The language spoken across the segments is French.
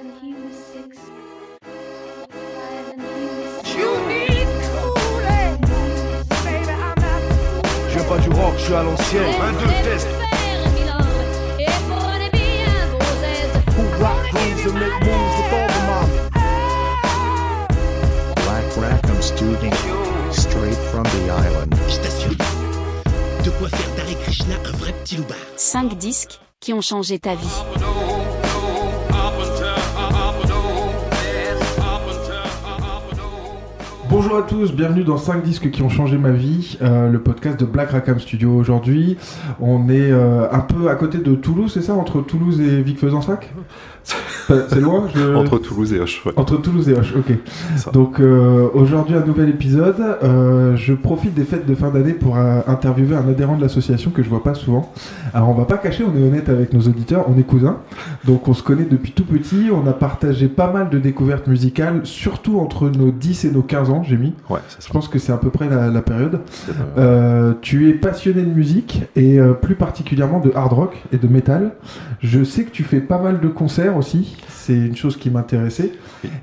Je viens pas du rock, je suis à l'ancienne. Un, deux, test. Rock grooves and make moves with all the. Black Rackham Studio. Straight from the island. Je t'assure, de quoi faire d'Hare Krishna un vrai petit loupard. 5 disques qui ont changé ta vie. Bonjour à tous, bienvenue dans 5 disques qui ont changé ma vie, euh, le podcast de Black Rackham Studio. Aujourd'hui, on est euh, un peu à côté de Toulouse, c'est ça Entre Toulouse et Vic Fezensac C'est loin je- Entre Toulouse et Hoche, ouais. Entre Toulouse et Hoche, ok. Donc euh, aujourd'hui un nouvel épisode. Euh, je profite des fêtes de fin d'année pour euh, interviewer un adhérent de l'association que je vois pas souvent. Alors on va pas cacher, on est honnête avec nos auditeurs, on est cousins. Donc on se connaît depuis tout petit, on a partagé pas mal de découvertes musicales, surtout entre nos 10 et nos 15 ans, j'ai mis. Ouais, Je pense que c'est à peu près la, la période. Euh, tu es passionné de musique et euh, plus particulièrement de hard rock et de métal. Je sais que tu fais pas mal de concerts aussi. C'est une chose qui m'intéressait.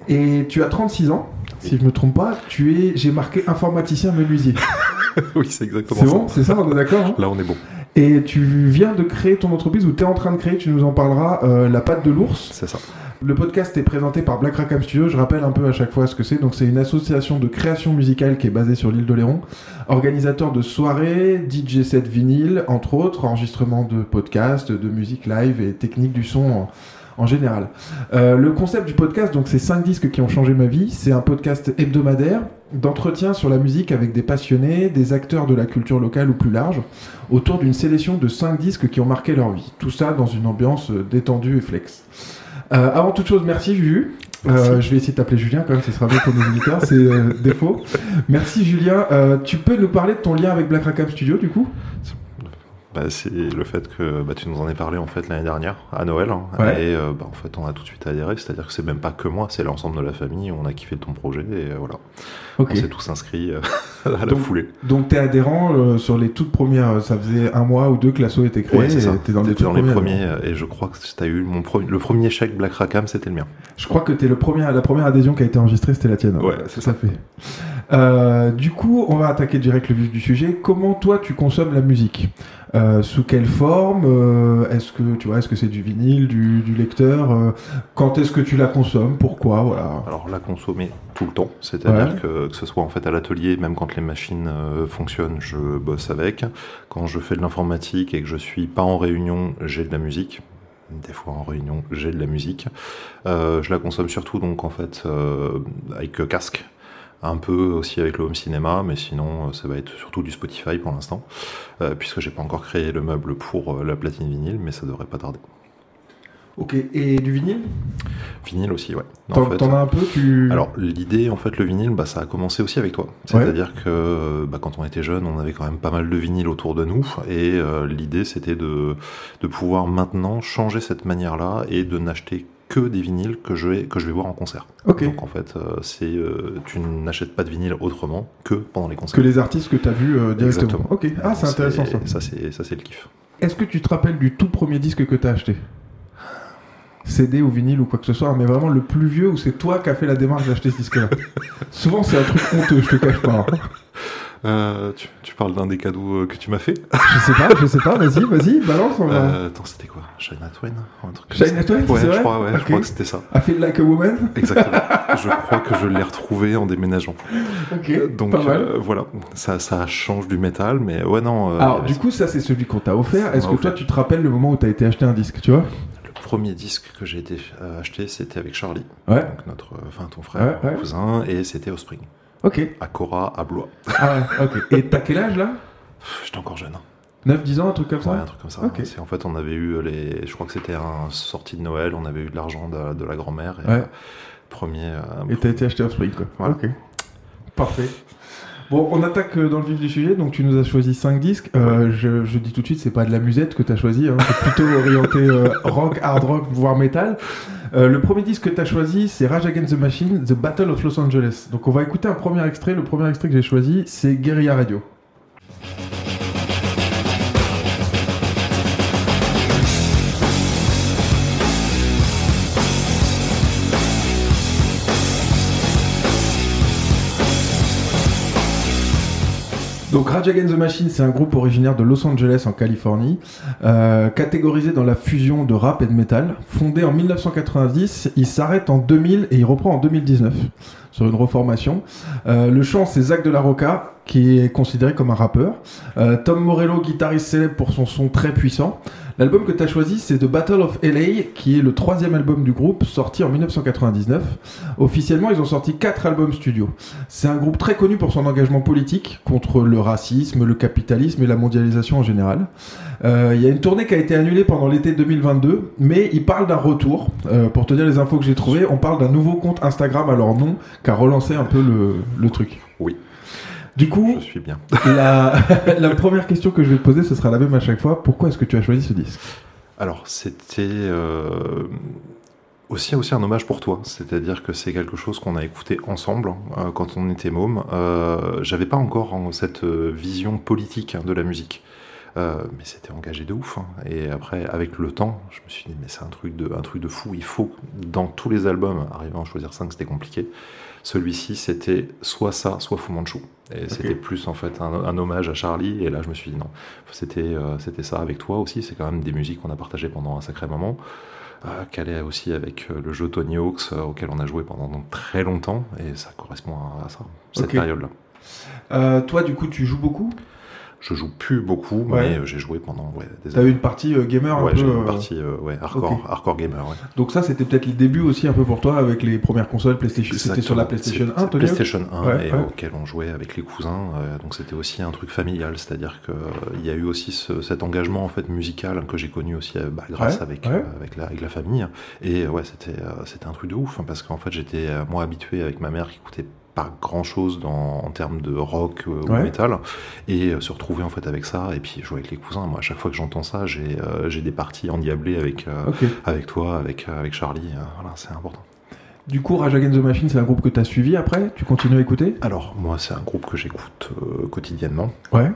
Et tu as 36 ans, si je me trompe pas. Tu es, j'ai marqué informaticien menuisier. oui, c'est exactement C'est ça. bon, c'est ça, on est d'accord. hein? Là, on est bon. et tu viens de créer ton entreprise ou tu es en train de créer, tu nous en parleras, euh, La Patte de l'Ours. C'est ça. Le podcast est présenté par Black Rackham Studio. Je rappelle un peu à chaque fois ce que c'est. Donc, c'est une association de création musicale qui est basée sur l'île d'Oléron. Organisateur de soirées, DJ set vinyle, entre autres, enregistrement de podcasts, de musique live et technique du son en, général. Euh, le concept du podcast, donc, c'est 5 disques qui ont changé ma vie. C'est un podcast hebdomadaire d'entretien sur la musique avec des passionnés, des acteurs de la culture locale ou plus large, autour d'une sélection de 5 disques qui ont marqué leur vie. Tout ça dans une ambiance euh, détendue et flex. Euh, avant toute chose, merci Juju. Euh, je vais essayer de t'appeler Julien quand même, ce sera bien pour nos auditeurs, c'est euh, défaut. Merci Julien. Tu peux nous parler de ton lien avec Black Rackham Studio du coup? Bah, c'est le fait que bah, tu nous en as parlé en fait l'année dernière à Noël hein. Ouais. et euh, bah, en fait on a tout de suite adhéré c'est-à-dire que c'est même pas que moi c'est l'ensemble de la famille on a kiffé ton projet et euh, voilà Ok. on s'est tous inscrits euh, à la Donc, foulée Donc t'es adhérent sur les toutes premières, ça faisait un mois ou deux que l'asso était créé. ouais c'est ça T'es dans les, dans les premiers et je crois que t'as eu mon le premier chèque Black Rackham c'était le mien Je crois que t'es le premier, la première adhésion qui a été enregistrée, c'était la tienne. Ouais, c'est tout à fait. Du coup, on va attaquer direct le vif du sujet. Comment toi tu consommes la musique? Euh, Sous quelle forme Euh, Est-ce que tu vois, est-ce que c'est du vinyle, du, du lecteur Euh, Quand est-ce que tu la consommes Pourquoi Voilà. Alors la consommer tout le temps, c'est-à-dire Ouais. que, que ce soit en fait à l'atelier, même quand les machines fonctionnent, je bosse avec. Quand je fais de l'informatique et que je suis pas en réunion, j'ai de la musique. Des fois en réunion, j'ai de la musique. Euh, je la consomme surtout donc en fait euh, avec casque. Un peu aussi avec le home cinéma, mais sinon euh, ça va être surtout du Spotify pour l'instant, euh, puisque j'ai pas encore créé le meuble pour euh, la platine vinyle, mais ça devrait pas tarder. Ok. Et du vinyle? Vinyle aussi, ouais. En T'en fait, t'en as un peu tu... Alors l'idée, en fait, le vinyle, bah, ça a commencé aussi avec toi. C'est-à-dire que bah, quand on était jeune, on avait quand même pas mal de vinyles autour de nous, et euh, l'idée, c'était de, de pouvoir maintenant changer cette manière-là et de n'acheter que des vinyles que je vais, que je vais voir en concert. Donc en fait, euh, c'est euh, tu n'achètes pas de vinyle autrement que pendant les concerts. Que les artistes que t'as vus euh, directement. Exactement. Ok. Ah, c'est intéressant ça. Ça, c'est le kiff. Est-ce que tu te rappelles du tout premier disque que t'as acheté? CD ou vinyle ou quoi que ce soit, mais vraiment le plus vieux où c'est toi qui as fait la démarche d'acheter ce disque-là? Souvent c'est un truc honteux, je te cache pas. hein. Euh, tu, tu parles d'un des cadeaux euh, que tu m'as fait Je sais pas, je sais pas, vas-y, vas-y, balance. On va... euh, Attends, c'était quoi? Shania Twain Un truc comme Twain, Ouais, c'est je crois, ouais, je crois que c'était ça. I feel like a woman Exactement. je crois que je l'ai retrouvé en déménageant. Ok, Donc pas mal. euh, voilà, ça, ça change du métal, mais ouais non. Alors du coup ça c'est celui qu'on t'a offert. Est-ce que toi offert. tu te rappelles le moment où t'as été acheter un disque, tu vois? Le premier disque que j'ai été acheté, c'était avec Charlie, Ouais. donc notre, enfin ton frère, Ouais, ouais. mon cousin, et c'était au Spring, Ok. à Cora, à Blois. Ah ouais, ok. Et t'as quel âge là? J'étais encore jeune. hein. 9-10 ans, un truc comme Ouais, ça un truc comme ça. Ok. C'est en fait on avait eu les, je crois que c'était un sortie de Noël, on avait eu de l'argent de, de la grand-mère. Et, Ouais. euh, premier. euh, Et t'as été acheté Offspring, quoi. Voilà. Ok. Parfait. Bon, on attaque euh, dans le vif du sujet. Donc, tu nous as choisi 5 disques. Euh, je, je dis tout de suite, c'est pas de la musette que t'as choisi. Hein. C'est plutôt orienté euh, rock, hard rock, voire metal. Euh, le premier disque que t'as choisi, c'est Rage Against the Machine, The Battle of Los Angeles. Donc, on va écouter un premier extrait. Le premier extrait que j'ai choisi, c'est Guerrilla Radio. Donc Rage Against the Machine, c'est un groupe originaire de Los Angeles en Californie, euh, catégorisé dans la fusion de rap et de métal. Fondé en 1990, il s'arrête en 2000 et il reprend en 2019 sur une reformation. Euh, le chant, c'est Zach de la Roca, qui est considéré comme un rappeur. Euh, Tom Morello, guitariste célèbre pour son son très puissant. L'album que tu as choisi, c'est The Battle of LA, qui est le troisième album du groupe, sorti en 1999. Officiellement, ils ont sorti quatre albums studio. C'est un groupe très connu pour son engagement politique contre le racisme, le capitalisme et la mondialisation en général. Euh, Il y a une tournée qui a été annulée pendant l'été 2022, mais ils parlent d'un retour. Euh, pour te dire les infos que j'ai trouvées, on parle d'un nouveau compte Instagram à leur nom, qui a relancé un peu le, le truc. Oui. Du coup, Je suis bien. la, la première question que je vais te poser, ce sera la même à chaque fois. Pourquoi est-ce que tu as choisi ce disque? Alors, c'était euh, aussi, aussi un hommage pour toi. C'est-à-dire que c'est quelque chose qu'on a écouté ensemble euh, quand on était môme. Euh, J'avais pas encore hein, cette euh, vision politique hein, de la musique. Euh, mais c'était engagé de ouf. hein. Et après, avec le temps, je me suis dit, mais c'est un truc de, un truc de fou. Il faut, dans tous les albums, arriver à en choisir 5, c'était compliqué. Celui-ci, c'était soit ça, soit Fu Manchu. Et c'était plus en fait un, un hommage à Charlie. Et là, je me suis dit non, c'était euh, c'était ça avec toi aussi. C'est quand même des musiques qu'on a partagées pendant un sacré moment. Euh, calé aussi avec euh, le jeu Tony Hawk's euh, auquel on a joué pendant donc très longtemps. Et ça correspond à, à ça, cette période-là. Toi, du coup, tu joues beaucoup? Je joue plus beaucoup, Ouais. mais euh, j'ai joué pendant ouais, des T'as eu une partie euh, gamer un Ouais, peu. j'ai une euh, partie euh, ouais, hardcore, hardcore gamer. Ouais. Donc ça, c'était peut-être les débuts aussi un peu pour toi avec les premières consoles PlayStation. C'était sur la. PlayStation C'est- 1, Tony PlayStation 1 Ouais, et auquel on jouait avec les cousins. euh, donc c'était aussi un truc familial, c'est-à-dire que euh, il y a eu aussi ce- cet engagement en fait musical que j'ai connu aussi bah, grâce avec avec la avec la famille. Et ouais, c'était c'était un truc de ouf hein, parce qu'en fait j'étais moi habitué avec ma mère qui écoutait pas grand chose dans, en termes de rock euh, ou Ouais. métal et euh, se retrouver en fait avec ça et puis jouer avec les cousins moi à chaque fois que j'entends ça j'ai euh, j'ai des parties endiablées avec avec toi avec avec Charlie voilà c'est important Du coup, Rage Against the Machine, c'est un groupe que t'as suivi après? Tu continues à écouter? Alors, moi, c'est un groupe que j'écoute euh, quotidiennement. Ouais.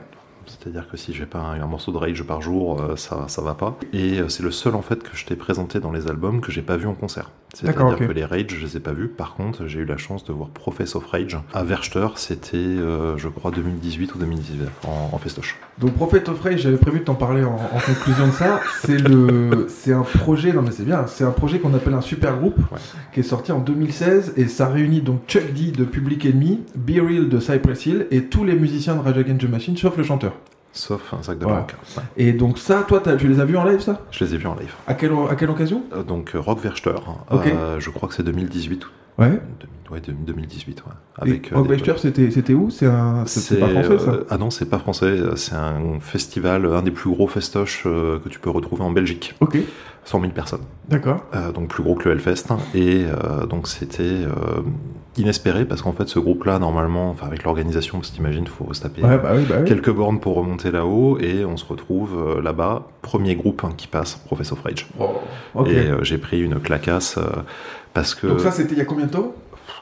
C'est-à-dire que si j'ai pas un, un morceau de rage par jour, euh, ça, ça va pas. Et euh, c'est le seul, en fait, que je t'ai présenté dans les albums que j'ai pas vu en concert. C'est-à-dire que les rage, je les ai pas vus. Par contre, j'ai eu la chance de voir Profess of Rage à Werchter. C'était, euh, je crois, 2018 ou 2019 en, en festoche. Donc Prophet of Rage, j'avais prévu de t'en parler en, en conclusion de ça. C'est le, c'est un projet, non mais c'est bien, c'est un projet qu'on appelle un super groupe Ouais. qui est sorti en 2016 et ça réunit donc Chuck D de Public Enemy, Be Real de Cypress Hill et tous les musiciens de Rage Against the Machine sauf le chanteur. Sauf un sac de Voilà. Ouais. Et donc ça, toi, tu les as vus en live ça? Je les ai vus en live. à quelle, à quelle occasion? Euh, Donc, euh, Rock Werchter, Ok. euh, je crois que c'est 2018. Ouais. 2000 ouais, 2018, ouais. Avec euh, c'était, c'était où? C'est un, c'est, pas français ça? Euh, Ah non, c'est pas français. C'est un festival, un des plus gros festoches euh, que tu peux retrouver en Belgique. Ok, 100 000 personnes. d'accord. Euh, donc plus gros que le Hellfest. Et donc c'était inespéré parce qu'en fait ce groupe-là, normalement, enfin avec l'organisation, parce que t'imagines, faut se taper Ouais, bah oui, bah oui. quelques bornes pour remonter là-haut et on se retrouve là-bas. Premier groupe hein, qui passe, Professor of Rage. Oh, ok. Et j'ai pris une clacasse parce que... Donc ça, c'était il y a combien de temps?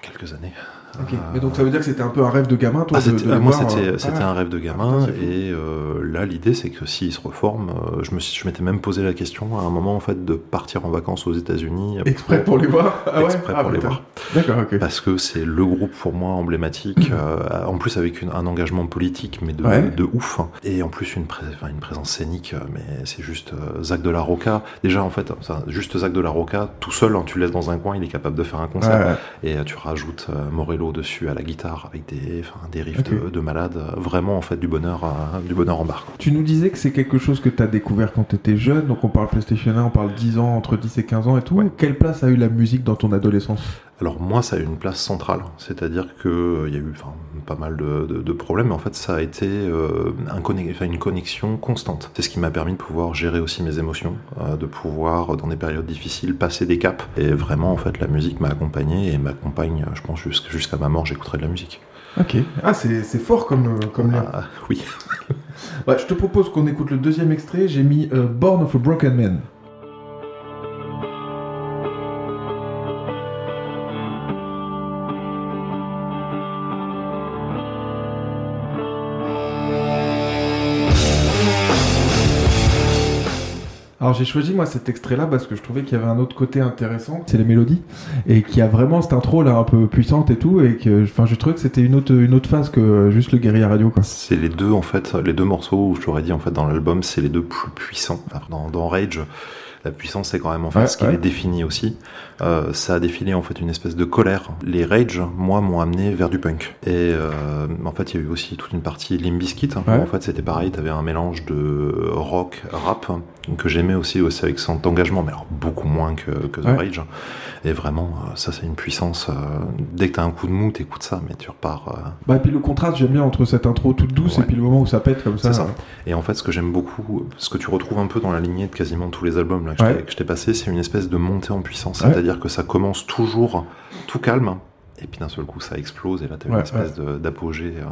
Quelques années. Ok. Euh, Mais donc ça veut dire que c'était un peu un rêve de gamin, toi Ah, de, de ah, moi, c'était euh, ah. un rêve de Ah, gamin. putain, fou. et euh, là, l'idée, c'est que s'ils se reforment, euh, je me je m'étais même posé la question à un moment en fait de partir en vacances aux États-Unis Exprès pour les voir Ah ouais? Exprès Ah, pour les voir. D'accord. Parce que c'est le groupe pour moi emblématique, euh, en plus avec une- un engagement politique, mais de, Ouais. de ouf. Et en plus une, pré- enfin, une présence scénique, mais c'est juste Zach de la Roca. Déjà, en fait, ça, juste Zach de la Roca, tout seul, hein, tu le laisses dans un coin, il est capable de faire un concert. Ouais, Et tu rajoutes euh, Morello dessus à la guitare avec des, riffs de, de malade. Vraiment, en fait, du bonheur, euh, du bonheur en barre. quoi. Tu nous disais que c'est quelque chose que tu as découvert quand tu étais jeune, donc on parle PlayStation 1, on parle 10 ans, entre 10 et 15 ans et tout. Ouais. Quelle place a eu la musique dans ton adolescence? Alors moi, ça a eu une place centrale, c'est-à-dire que euh, il y a eu enfin, pas mal de, de- de problèmes, mais en fait, ça a été euh, un une connexion constante. C'est ce qui m'a permis de pouvoir gérer aussi mes émotions, euh, de pouvoir, dans des périodes difficiles, passer des caps. Et vraiment, en fait, la musique m'a accompagné et m'accompagne, je pense, jusqu'- jusqu'à ma mort, j'écouterai de la musique. Ok. Ah, c'est fort comme, euh, comme. Ah, oui. Ouais, je te propose qu'on écoute le deuxième extrait. J'ai mis euh, Born of a Broken Man. J'ai choisi moi cet extrait-là parce que je trouvais qu'il y avait un autre côté intéressant, c'est les mélodies, et qu'il y a vraiment cette intro là un peu puissante et tout, et que, enfin, je trouvais que c'était une autre, une autre phase que juste le guérilla radio, quoi. C'est les deux en fait, les deux morceaux où je t'aurais dit en fait dans l'album, c'est les deux plus puissants. Dans, dans Rage, la puissance c'est quand même en fait Ouais, ce qui ouais. définit aussi. Euh, ça a défilé en fait une espèce de colère. Les Rage, moi, m'ont amené vers du punk. Et euh, en fait, il y a eu aussi toute une partie Limp Bizkit. hein, Ouais. en fait, c'était pareil. T'avais un mélange de rock, rap que j'aimais aussi, aussi avec son engagement, mais alors beaucoup moins que, que The Ouais. Rage. Et vraiment, euh, ça c'est une puissance. dès que t'as un coup de mou, t'écoutes ça, mais tu repars. Bah, et puis le contraste, j'aime bien entre cette intro toute douce Ouais. et puis le moment où ça pète comme ça. Et en fait, ce que j'aime beaucoup, ce que tu retrouves un peu dans la lignée de quasiment tous les albums là, que je t'ai- passé, c'est une espèce de montée en puissance. Ouais. C'est-à-dire que ça commence toujours tout calme, et puis d'un seul coup, ça explose, et là, t'as Ouais, une espèce d'apogée. euh,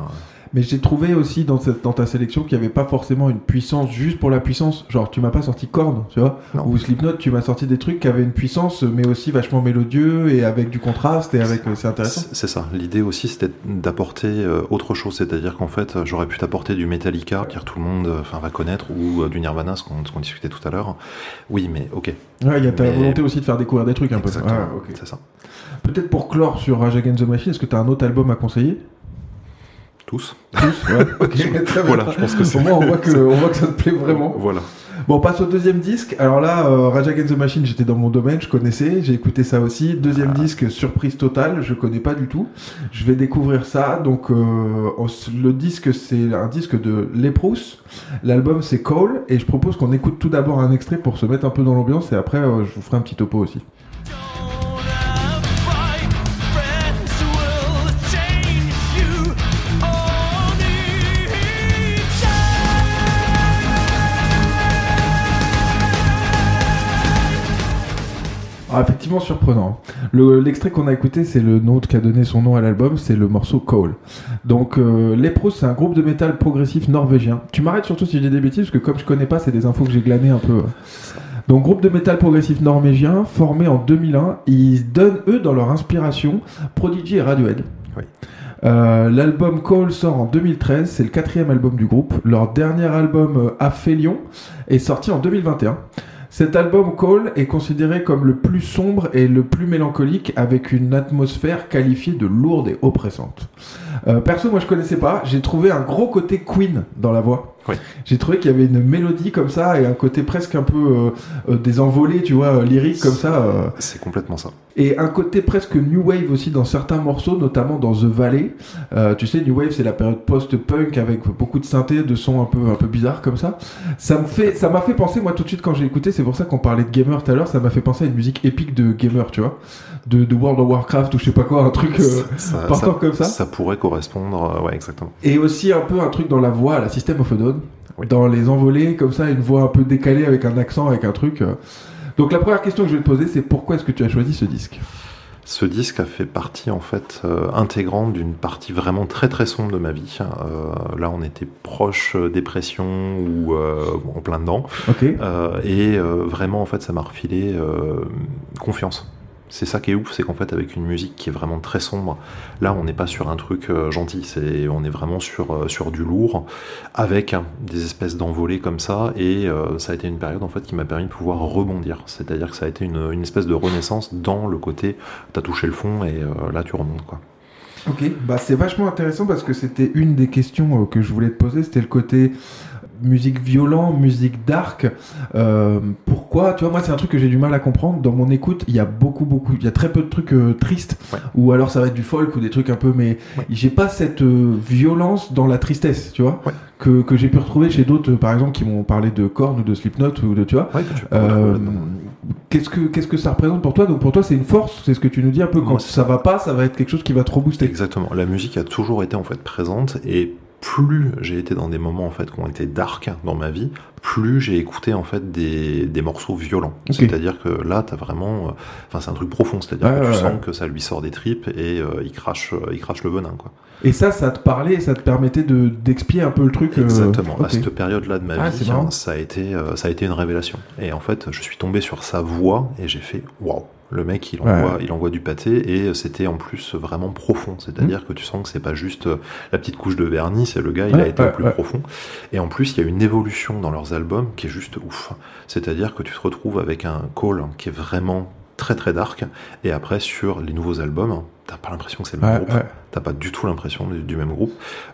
Mais j'ai trouvé aussi dans, cette, dans ta sélection qu'il n'y avait pas forcément une puissance juste pour la puissance. Genre, tu m'as pas sorti Korn, tu vois Non. Ou Slipknot, tu m'as sorti des trucs qui avaient une puissance, mais aussi vachement mélodieux et avec du contraste et avec. euh, C'est intéressant. C'est ça. L'idée aussi, c'était d'apporter euh, autre chose. C'est-à-dire qu'en fait, j'aurais pu t'apporter du Metallica, que tout le monde euh, enfin, va connaître, ou euh, du Nirvana, ce qu'on discutait tout à l'heure. Oui, mais ok. Ouais, il y a ta Mais- volonté aussi de faire découvrir des trucs un peu. Exactement. Ouais, ok. C'est ça. Peut-être pour clore sur Rage Against the Machine, est-ce que tu as un autre album à conseiller? Tous. Tous Ouais, très bien. Voilà, je pense que c'est. Au moins, on voit, que, on voit que ça te plaît vraiment. Voilà. Bon, on passe au deuxième disque. Alors là, euh, Rage Against the Machine, j'étais dans mon domaine, je connaissais, j'ai écouté ça aussi. Deuxième Ah. disque, surprise totale, je connais pas du tout. Je vais découvrir ça. Donc, euh, on le disque, c'est un disque de Leprous. L'album, c'est Cole. Et je propose qu'on écoute tout d'abord un extrait pour se mettre un peu dans l'ambiance. Et après, euh, je vous ferai un petit topo aussi. Ah, effectivement surprenant. Le- L'extrait qu'on a écouté, c'est le nom qui a donné son nom à l'album, c'est le morceau Cole. Donc, euh, Leprous, c'est un groupe de métal progressif norvégien. Tu m'arrêtes surtout si j'ai des bêtises, parce que comme je connais pas, c'est des infos que j'ai glanées un peu. Donc, groupe de métal progressif norvégien, formé en 2001. Ils donnent, eux, dans leur inspiration, Prodigy et Radiohead. Oui. Euh, L'album Cole sort en 2013, c'est le quatrième album du groupe. Leur dernier album, euh, Aphélion, est sorti en 2021. Cet album Call est considéré comme le plus sombre et le plus mélancolique avec une atmosphère qualifiée de lourde et oppressante. Euh, perso, moi je connaissais pas, j'ai trouvé un gros côté Queen dans la voix. Oui. J'ai trouvé qu'il y avait une mélodie comme ça et un côté presque un peu euh, euh, des envolées, tu vois, euh, lyriques comme ça. euh, C'est complètement ça. et un côté presque new wave aussi dans certains morceaux, notamment dans The Valley. Euh, tu sais, new wave c'est la période post-punk avec beaucoup de synthé, de sons un peu un peu bizarres comme ça. Ça me fait, ça m'a fait penser moi tout de suite quand j'ai écouté. C'est pour ça qu'on parlait de gamer tout à l'heure. Ça m'a fait penser à une musique épique de gamer, tu vois, de, de World of Warcraft ou je sais pas quoi, un truc Ça- partant ça- comme ça. Ça pourrait correspondre, ouais, exactement. Et aussi un peu un truc dans la voix, la System of a Down. Oui. Dans les envolées, comme ça, une voix un peu décalée avec un accent, avec un truc. euh. Donc la première question que je vais te poser, c'est pourquoi est-ce que tu as choisi ce disque? Ce disque a fait partie en fait euh, intégrante d'une partie vraiment très très sombre de ma vie. Euh, là, on était proche euh, dépression ou euh, en plein dedans, et vraiment en fait, ça m'a refilé confiance. C'est ça qui est ouf, c'est qu'en fait avec une musique qui est vraiment très sombre, là on n'est pas sur un truc euh, gentil, c'est on est vraiment sur euh, sur du lourd, avec des espèces d'envolées comme ça, et euh, ça a été une période en fait qui m'a permis de pouvoir rebondir. C'est-à-dire que ça a été une, une espèce de renaissance dans le côté t'as touché le fond et là tu remontes quoi. Ok, bah c'est vachement intéressant parce que c'était une des questions que je voulais te poser, c'était le côté musique violent, musique dark. Euh, pourquoi Tu vois, moi c'est un truc que j'ai du mal à comprendre. Dans mon écoute, il y a beaucoup, beaucoup, il y a très peu de trucs euh, tristes, Ouais. ou alors ça va être du folk ou des trucs un peu, mais Ouais. j'ai pas cette euh, violence dans la tristesse, tu vois, Ouais. que, que j'ai pu retrouver chez d'autres, par exemple, qui m'ont parlé de Korn ou de Slipknot ou de, tu vois. Qu'est-ce que qu'est-ce que ça représente pour toi? Donc pour toi c'est une force, c'est ce que tu nous dis un peu quand Moi, ça va pas, ça va être quelque chose qui va trop booster. Exactement. La musique a toujours été en fait présente et plus j'ai été dans des moments en fait qui ont été dark dans ma vie, plus j'ai écouté en fait des, des morceaux violents. C'est-à-dire que là, t'as vraiment, euh, enfin c'est un truc profond. C'est-à-dire que tu sens que ça lui sort des tripes et euh, il crache, euh, il crache le venin quoi. Et ça, ça te parlait et ça te permettait de d'expier un peu le truc. Exactement. À cette période-là de ma Ah, vie, ça a été, ça a été une révélation. Et en fait, je suis tombé sur sa voix et j'ai fait waouh. Le mec, il Ouais. envoie, il envoie du pâté et c'était en plus vraiment profond. C'est-à-dire que tu sens que c'est pas juste euh, la petite couche de vernis, c'est le gars, il a été ouais, au plus profond. Et en plus, il y a une évolution dans leurs albums qui est juste ouf. C'est-à-dire que tu te retrouves avec un call qui est vraiment très très dark. Et après, sur les nouveaux albums, t'as pas l'impression que c'est le même Ouais, groupe. ouais. T'as pas du tout l'impression du, du même groupe.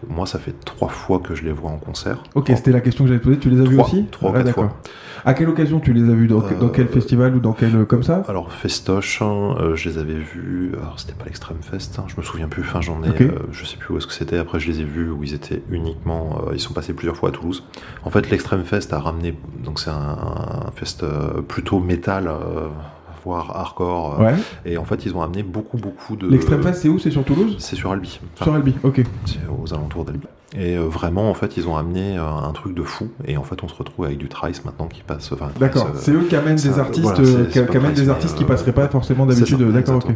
Moi, ça fait trois fois que je les vois en concert. Ok, c'était la question que j'allais te poser. Tu les as vus aussi trois ou Ouais, quatre d'accord. fois. À quelle occasion tu les as vus? Dans, Euh, dans quel festival ou dans quel comme ça? Alors Festoche, hein, euh, je les avais vus. Alors c'était pas l'Extrême Fest, hein, je me souviens plus. Enfin j'en ai, euh, je sais plus où est-ce que c'était. Après je les ai vus où ils étaient uniquement. euh, ils sont passés plusieurs fois à Toulouse. En fait l'Extrême Fest a ramené. Donc c'est un, un fest euh, plutôt métal, voire hardcore. euh, Ouais. Et en fait ils ont amené beaucoup beaucoup de. L'Extrême Fest, c'est où? C'est sur Toulouse? C'est sur Albi. Enfin, Sur Albi, ok. c'est aux alentours d'Albi. Et euh, vraiment, en fait, ils ont amené euh, un truc de fou. Et en fait, on se retrouve avec du Trice maintenant qui passe. Enfin, D'accord. C'est eux qui amènent des artistes, voilà, qui, amènent des artistes qui passeraient pas forcément d'habitude. D'accord, ok.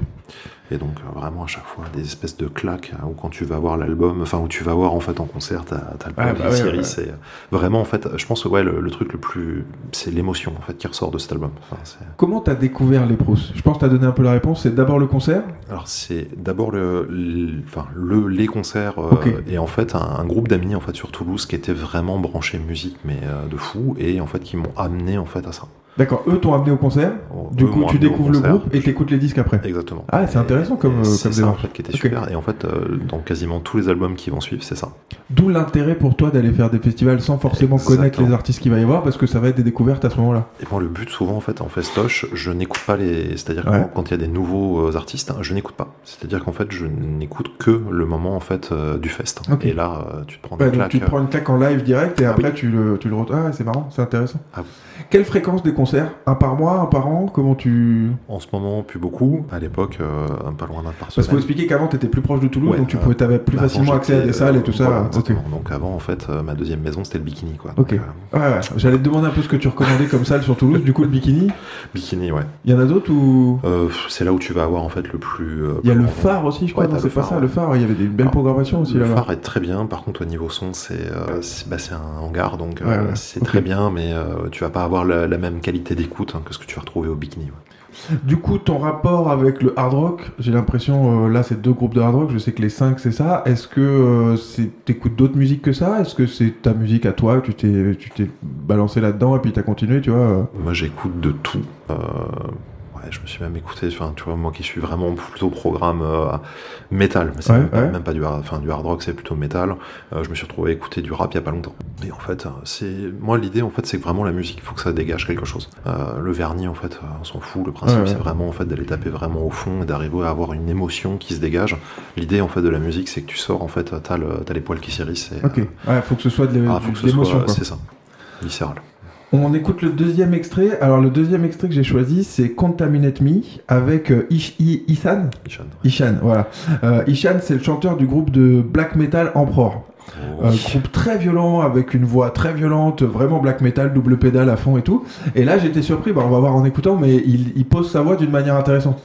Et donc euh, vraiment à chaque fois des espèces de claques hein, où quand tu vas voir l'album, enfin où tu vas voir en fait en concert, t'as as le Ah, bah ouais, ouais. c'est vraiment en fait, je pense que ouais le, le truc le plus, c'est l'émotion en fait qui ressort de cet album. Enfin, Comment t'as découvert les Proust Je pense que t'as donné un peu la réponse. C'est d'abord le concert? alors c'est d'abord le, le- enfin le les concerts euh, et en fait un, un groupe d'amis en fait sur Toulouse qui était vraiment branché musique mais euh, de fou et en fait qui m'ont amené en fait à ça. D'accord. Eux t'ont amené au concert. Du coup, tu découvres le groupe et t'écoutes les disques après. Exactement. Ah, c'est intéressant comme, euh, c'est comme ça en fait qui était super et en fait euh, dans quasiment tous les albums qui vont suivre c'est ça. D'où l'intérêt pour toi d'aller faire des festivals sans forcément connaître les artistes qu'il va y avoir parce que ça va être des découvertes à ce moment-là. Et moi, le but, souvent, en fait, en festoche, je n'écoute pas les. C'est-à-dire Ouais. quand- quand il y a des nouveaux euh, artistes, je n'écoute pas. C'est-à-dire qu'en fait, je n'écoute que le moment, en fait, euh, du fest. Et là, euh, tu te prends Ouais, donc claques. tu te prends une claque en live direct et Ah après tu le tu le ah c'est marrant c'est intéressant. Ah. Quelle fréquence des concerts Un par mois, un par an Comment tu En ce moment, plus beaucoup. À l'époque, euh, pas loin d'un par Parce qu'il faut semaine. expliquer qu'avant t'étais plus proche de Toulouse Ouais, donc tu euh, pouvais t'avais plus Bah, facilement accès à des salles et tout euh, ça. ok. exactement. Donc avant, en fait, ma deuxième maison, c'était le bikini, quoi. Ok. Donc, Ouais, ouais. J'allais te demander un peu ce que tu recommandais comme salle sur Toulouse. Du coup le bikini. bikini, ouais. Il y en a d'autres ou c'est là où tu vas avoir, en fait, le plus. Il y a le phare aussi je crois. Non c'est pas ça le phare. Il y avait des belles programmations aussi Le phare est très bien. Par contre, au niveau son, c'est bah, un hangar, donc c'est très bien, mais tu vas pas avoir la, la même qualité d'écoute hein, que ce que tu vas retrouver au bikini. ouais. Du coup, ton rapport avec le hard rock, j'ai l'impression, euh, là, c'est deux groupes de hard rock, je sais que les cinq, c'est ça. Est-ce que euh, c'est- t'écoutes d'autres musiques que ça? Est-ce que c'est ta musique à toi, tu t'es, tu t'es balancé là-dedans et puis t'as continué, tu vois? Moi, j'écoute de tout. Euh, je me suis même écouté, enfin, tu vois, moi qui suis vraiment plutôt programme euh, métal, mais c'est Ouais, même, pas- ouais. même pas du hard, enfin, du hard rock, c'est plutôt métal. Euh, je me suis retrouvé à écouter du rap il y a pas longtemps. En fait, euh, c'est moi l'idée, en fait, c'est que vraiment la musique, il faut que ça dégage quelque chose. Euh, le vernis, en fait, euh, on s'en fout. Le principe, Ouais, ouais. c'est vraiment en fait d'aller taper vraiment au fond et d'arriver à avoir une émotion qui se dégage. L'idée, en fait, de la musique, c'est que tu sors, en fait, t'as le, les poils qui s'érissent. et, Ok, ouais, faut que ce soit de euh, ah, l'émotion. quoi. c'est ça, viscéral. On écoute le deuxième extrait. Alors, le deuxième extrait que j'ai choisi, c'est Contaminate Me avec euh, Ish- I- Ishan? Ishan. Ishan, voilà. Euh, Ishan, c'est le chanteur du groupe de black metal Emperor. Oh, Euh, groupe très violent avec une voix très violente, vraiment black metal, double pédale à fond et tout. Et là j'étais surpris, bah, on va voir en écoutant, mais il, il pose sa voix d'une manière intéressante.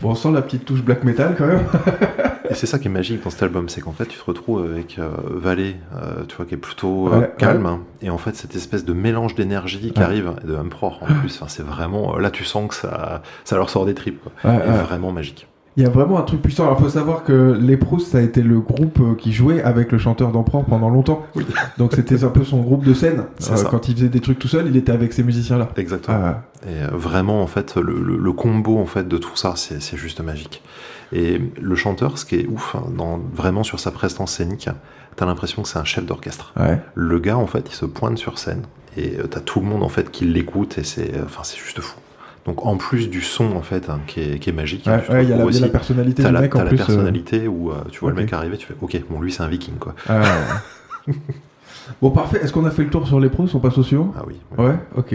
Bon, on sent la petite touche black metal quand même. Et c'est ça qui est magique dans cet album, c'est qu'en fait tu te retrouves avec euh, Valet, euh, tu vois, qui est plutôt euh, Ouais, calme, hein. et en fait cette espèce de mélange d'énergie qui Ouais. arrive, et de Emperor en plus, c'est vraiment, là tu sens que ça, ça leur sort des tripes, quoi. Et vraiment magique. Il y a vraiment un truc puissant. Alors, faut savoir que Les Proust, ça a été le groupe euh, qui jouait avec le chanteur d'Emperor pendant longtemps. Oui. Donc, c'était un peu son groupe de scène. Euh, quand il faisait des trucs tout seul, il était avec ces musiciens-là. Exactement. Ah, Et euh, vraiment, en fait, le, le- le combo en fait de tout ça, c'est juste magique. Et le chanteur, ce qui est ouf, hein, dans, vraiment sur sa prestance scénique, t'as l'impression que c'est un chef d'orchestre. ouais. Le gars, en fait, il se pointe sur scène et t'as tout le monde en fait qui l'écoute et c'est, enfin, c'est juste fou. Donc en plus du son en fait hein, qui, est, qui est magique, hein, Ouais, il y a la, retrouves il y a la aussi- personnalité du la, mec en la plus. euh, personnalité où euh, tu vois le mec arriver, tu fais ok, bon lui c'est un viking quoi. ah, ouais. bon, parfait. Est-ce qu'on a fait le tour sur les pros On passe au suivant Ah oui. ouais. Ouais, ok.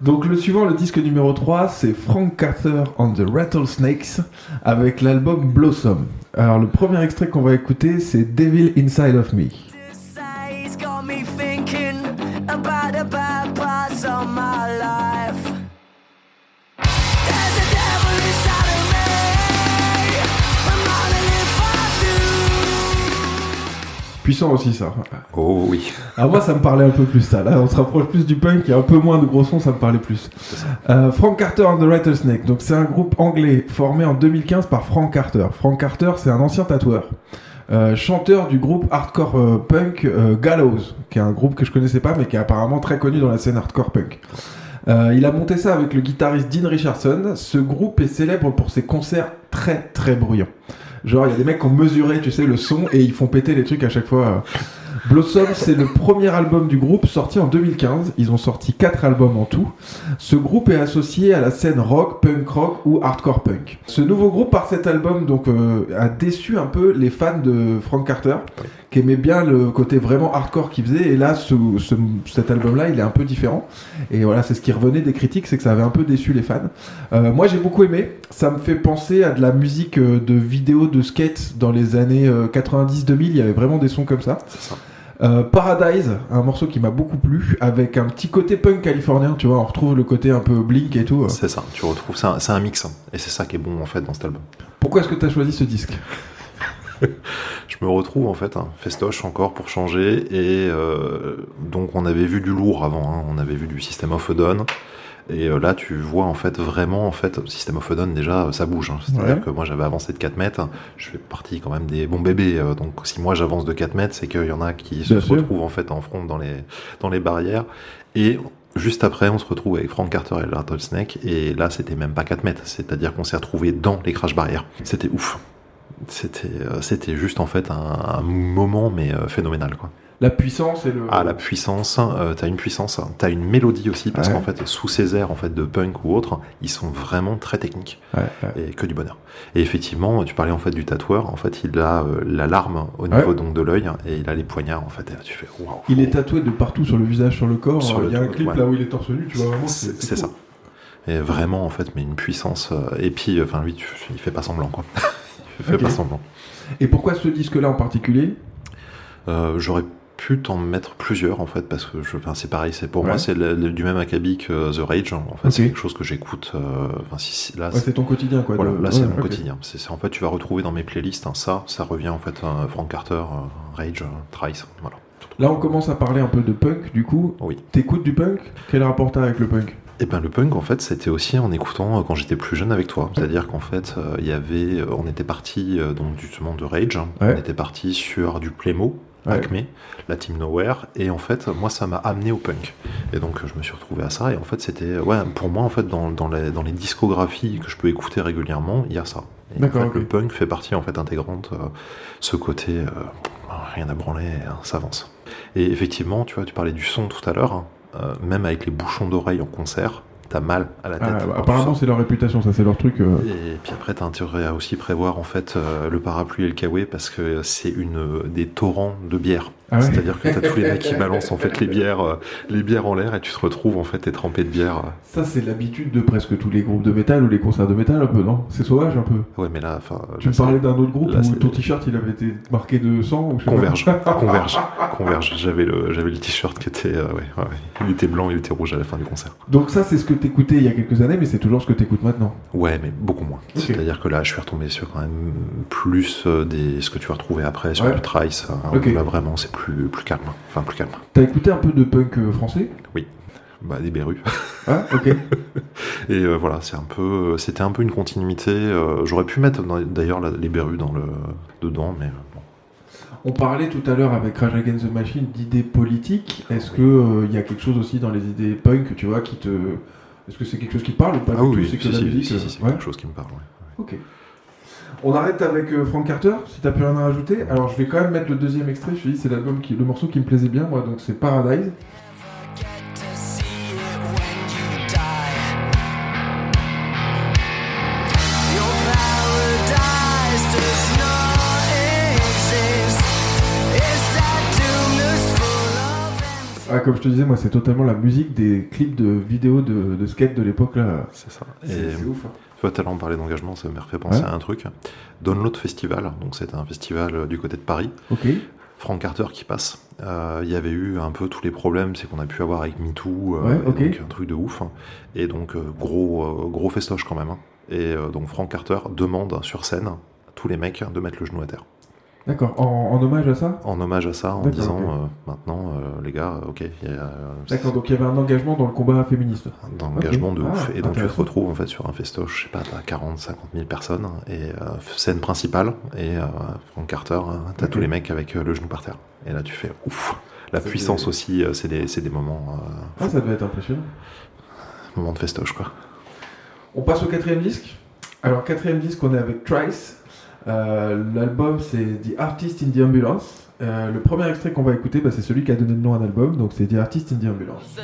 Donc le suivant, le disque numéro 3, c'est Frank Carter and the Rattlesnakes avec l'album Blossom. Alors le premier extrait qu'on va écouter, c'est Devil Inside of Me. Puissant aussi ça. Oh oui. Ah moi ça me parlait un peu plus ça. Là on se rapproche plus du punk, il y a un peu moins de gros sons, ça me parlait plus. Euh, Frank Carter and the Rattlesnake. Donc c'est un groupe anglais formé en 2015 par Frank Carter. Frank Carter c'est un ancien tatoueur. Euh, chanteur du groupe hardcore euh, punk Gallows, qui est un groupe que je connaissais pas mais qui est apparemment très connu dans la scène hardcore punk. Euh, il a monté ça avec le guitariste Dean Richardson. Ce groupe est célèbre pour ses concerts très très bruyants. Genre, il y a des mecs qui ont mesuré, tu sais, le son et ils font péter les trucs à chaque fois. Blossom, c'est le premier album du groupe sorti en 2015. Ils ont sorti quatre albums en tout. Ce groupe est associé à la scène rock, punk rock ou hardcore punk. Ce nouveau groupe, par cet album, donc, euh, a déçu un peu les fans de Frank Carter, qui aimaient bien le côté vraiment hardcore qu'il faisait. Et là, ce, ce- cet album-là, il est un peu différent. Et voilà, c'est ce qui revenait des critiques, c'est que ça avait un peu déçu les fans. Euh, moi, j'ai beaucoup aimé. Ça me fait penser à de la musique euh, de vidéo de skate dans les années euh, 90-2000. Il y avait vraiment des sons comme ça. Euh, Paradise, un morceau qui m'a beaucoup plu, avec un petit côté punk californien, tu vois, on retrouve le côté un peu blink et tout. C'est ça, tu retrouves, c'est un, c'est un mix, hein. et c'est ça qui est bon en fait dans cet album. Pourquoi est-ce que tu as choisi ce disque? Je me retrouve en fait, hein, festoche encore pour changer, et euh, donc on avait vu du lourd avant, hein. on avait vu du System of a Down, et euh, là tu vois en fait vraiment, en fait, System of a Down déjà ça bouge, hein. c'est-à-dire Ouais. que moi j'avais avancé de 4 mètres, je fais partie quand même des bons bébés, euh, donc si moi j'avance de 4 mètres, c'est qu'il y en a qui se sûr. retrouvent en fait en front dans les, dans les barrières, et Juste après, on se retrouve avec Frank Carter et le Rattlesnake, et là, c'était même pas 4 mètres, c'est-à-dire qu'on s'est retrouvé dans les crash barrières. C'était ouf. C'était, euh, c'était juste en fait un, un moment, mais euh, phénoménal, quoi. La puissance et le. Ah, la puissance, euh, t'as une puissance, t'as une mélodie aussi, parce Ouais. qu'en fait, sous ces airs en fait de punk ou autre, ils sont vraiment très techniques Ouais, ouais. et que du bonheur. Et effectivement, tu parlais en fait du tatoueur, en fait, il a euh, la larme au niveau donc de l'œil et il a les poignards en fait. Et là, tu fais waouh. Il est tatoué de partout sur le visage, sur le corps. Sur le Il y a un clip là où il est torse nu, tu vois vraiment. C'est cool. ça. Et vraiment, en fait, mais une puissance. euh, et puis, enfin, lui, tu- il fait pas semblant, quoi. il fait pas semblant. Et pourquoi ce disque-là en particulier? Euh, J'aurais pu t'en mettre plusieurs, en fait, parce que je, enfin, c'est pareil. C'est pour Ouais. moi, c'est du même acabit que The Rage. En fait, c'est quelque chose que j'écoute. euh, Enfin, si, là, Ouais, c'est- ton quotidien quoi. voilà, de- là, c'est ouais, mon quotidien. C'est en fait, tu vas retrouver dans mes playlists hein, ça. Ça revient en fait, euh, Frank Carter, euh, Rage, Trice, voilà. Là, on commence à parler un peu de punk, du coup. Oui. T'écoutes du punk? Quel rapport t'as avec le punk? Et ben le punk en fait c'était aussi en écoutant euh, quand j'étais plus jeune avec toi. C'est-à-dire qu'en fait euh, il y avait, euh, on était parti donc justement de Rage, hein. Ouais. on était parti sur du Playmo, Ouais. Acme, la Team Nowhere, et en fait moi ça m'a amené au punk. Et donc je me suis retrouvé à ça et en fait c'était ouais pour moi en fait dans, dans, les, dans les discographies que je peux écouter régulièrement il y a ça. Et en fait, le punk fait partie en fait intégrante euh, ce côté euh, rien à branler, hein, ça avance. Et effectivement tu vois tu parlais du son tout à l'heure. hein. Euh, même avec les bouchons d'oreilles en concert, t'as mal à la tête. Ah, Apparemment, c'est leur réputation, ça, c'est leur truc. euh. Et puis après, t'as intérêt à aussi prévoir en fait euh, le parapluie et le kawaii parce que c'est une euh, des torrents de bière. Ah ouais C'est-à-dire que t'as tous les mecs qui balancent en fait les bières, euh, les bières en l'air et tu te retrouves en fait t'es trempé de bière. euh. Ça, c'est l'habitude de presque tous les groupes de métal ou les concerts de métal, un peu, non? C'est sauvage, un peu. Ouais, mais là, enfin, Tu là, me parlais d'un autre groupe là, où ton t-shirt il avait été marqué de sang ou je sais pas. Converge, converge, converge. J'avais le, j'avais le t-shirt qui était, euh, ouais, ouais, ouais. il était blanc, il était rouge à la fin du concert. Donc, ça, c'est ce que t'écoutais il y a quelques années, mais c'est toujours ce que t'écoutes maintenant. Ouais, mais beaucoup moins. C'est-à-dire que là, je suis retombé sur quand même plus euh, des, ce que tu vas retrouver après sur Ouais. du Trice. hein, Là, vraiment, c'est plus, plus calme. Enfin, plus calme. T'as écouté un peu de punk euh, français? Bah, des berrues. Ah, ok. Et euh, voilà, c'est un peu, c'était un peu une continuité. euh, J'aurais pu mettre d'ailleurs les berrues dans le dedans, mais bon. On parlait tout à l'heure avec Rage Against the Machine d'idées politiques. Est-ce que euh, il y a quelque chose aussi dans les idées punk, tu vois, qui te. Est-ce que c'est quelque chose qui te parle ou pas Ah du oui, tout? oui, C'est si, si, si, ouais quelque chose qui me parle. ouais. Ok. On arrête avec euh, Frank Carter, si t'as plus rien à rajouter. Alors je vais quand même mettre le deuxième extrait, je te dis c'est l'album qui, le morceau qui me plaisait bien moi, donc c'est Paradise. Ah, comme je te disais, moi c'est totalement la musique des clips de vidéos de, de skate de l'époque là. C'est ça. C'est ouf. hein. Tout à l'heure on parlait d'engagement, ça me refait penser Ouais. à un truc. Download Festival, donc c'était un festival euh, du côté de Paris. Ok. Frank Carter qui passe. Euh, Il y avait eu un peu tous les problèmes, c'est qu'on a pu avoir avec MeToo, euh, Ouais, donc un truc de ouf. Et donc gros gros festoche quand même. hein. Et donc Frank Carter demande sur scène à tous les mecs de mettre le genou à terre. D'accord, en, en hommage à ça en hommage à ça, en disant euh, maintenant, euh, les gars, ok, euh, D'accord, donc il y avait un engagement dans le combat féministe. un engagement de Ah, ouf. Et donc tu te retrouves en fait sur un festoche, je sais pas, t'as 40, 50 000 personnes, et euh, scène principale, et Frank Carter, t'as Ok. tous les mecs avec le genou par terre. Et là tu fais ouf. La puissance aussi, c'est des, des moments, Ah, ça devait être impressionnant. moments de festoche quoi. On passe au quatrième disque. Alors, quatrième disque, on est avec Trice. Euh, L'album, c'est The Artist in the Ambulance. Euh, le premier extrait qu'on va écouter, bah, c'est celui qui a donné le nom à l'album, donc c'est The Artist in the Ambulance.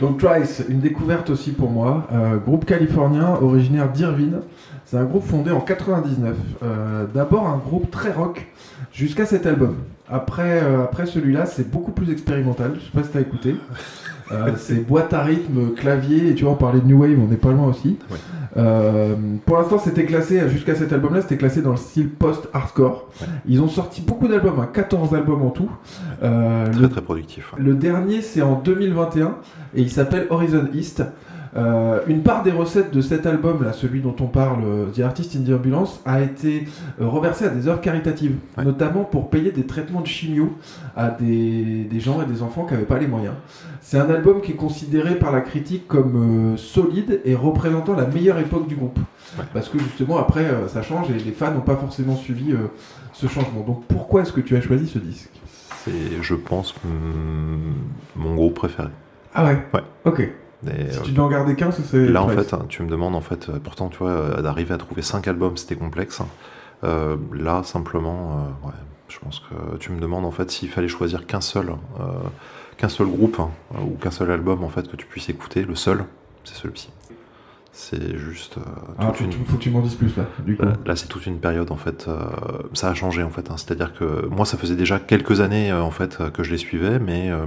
Donc Trice, une découverte aussi pour moi. Euh, groupe californien originaire d'Irvine. C'est un groupe fondé en 99. Euh, D'abord un groupe très rock jusqu'à cet album. Après, euh, après celui-là, c'est beaucoup plus expérimental. Je sais pas si t'as écouté. Euh, c'est boîte à rythme, clavier, et tu vois, on parlait de New Wave, on n'est pas loin aussi. Ouais. Euh, pour l'instant, c'était classé, jusqu'à cet album-là, c'était classé dans le style post-hardcore. Ouais. Ils ont sorti beaucoup d'albums, hein, 14 albums en tout. Euh, Très le très productif. ouais. le dernier, c'est en 2021 et il s'appelle Horizon East. Euh, une part des recettes de cet album, là, celui dont on parle, euh, The Artist in the Ambulance, a été euh, reversée à des œuvres caritatives, Ouais. notamment pour payer des traitements de chimio à des, des gens et des enfants qui n'avaient pas les moyens. C'est un album qui est considéré par la critique comme euh, solide et représentant la meilleure époque du groupe. Ouais. Parce que justement, après, euh, ça change et les fans n'ont pas forcément suivi ce changement. Donc pourquoi est-ce que tu as choisi ce disque? C'est, je pense, mm, mon groupe préféré. Ah ouais? Ouais. Ok. Et, Si euh, tu dois en garder qu'un, ce serait. Là, en fait, hein, tu me demandes, en fait, euh, pourtant, tu vois, euh, d'arriver à trouver 5 albums, c'était complexe. Euh, là, simplement, euh, ouais, je pense que tu me demandes, en fait, s'il fallait choisir qu'un seul, euh, qu'un seul groupe hein, ou qu'un seul album, en fait, que tu puisses écouter, le seul, c'est celui-ci. C'est juste euh, Ah, faut, une. tu- faut que tu m'en dises plus là, du coup. Là, là, c'est toute une période en fait. euh, ça a changé en fait. hein. C'est-à-dire que moi, ça faisait déjà quelques années euh, en fait euh, que je les suivais, mais euh,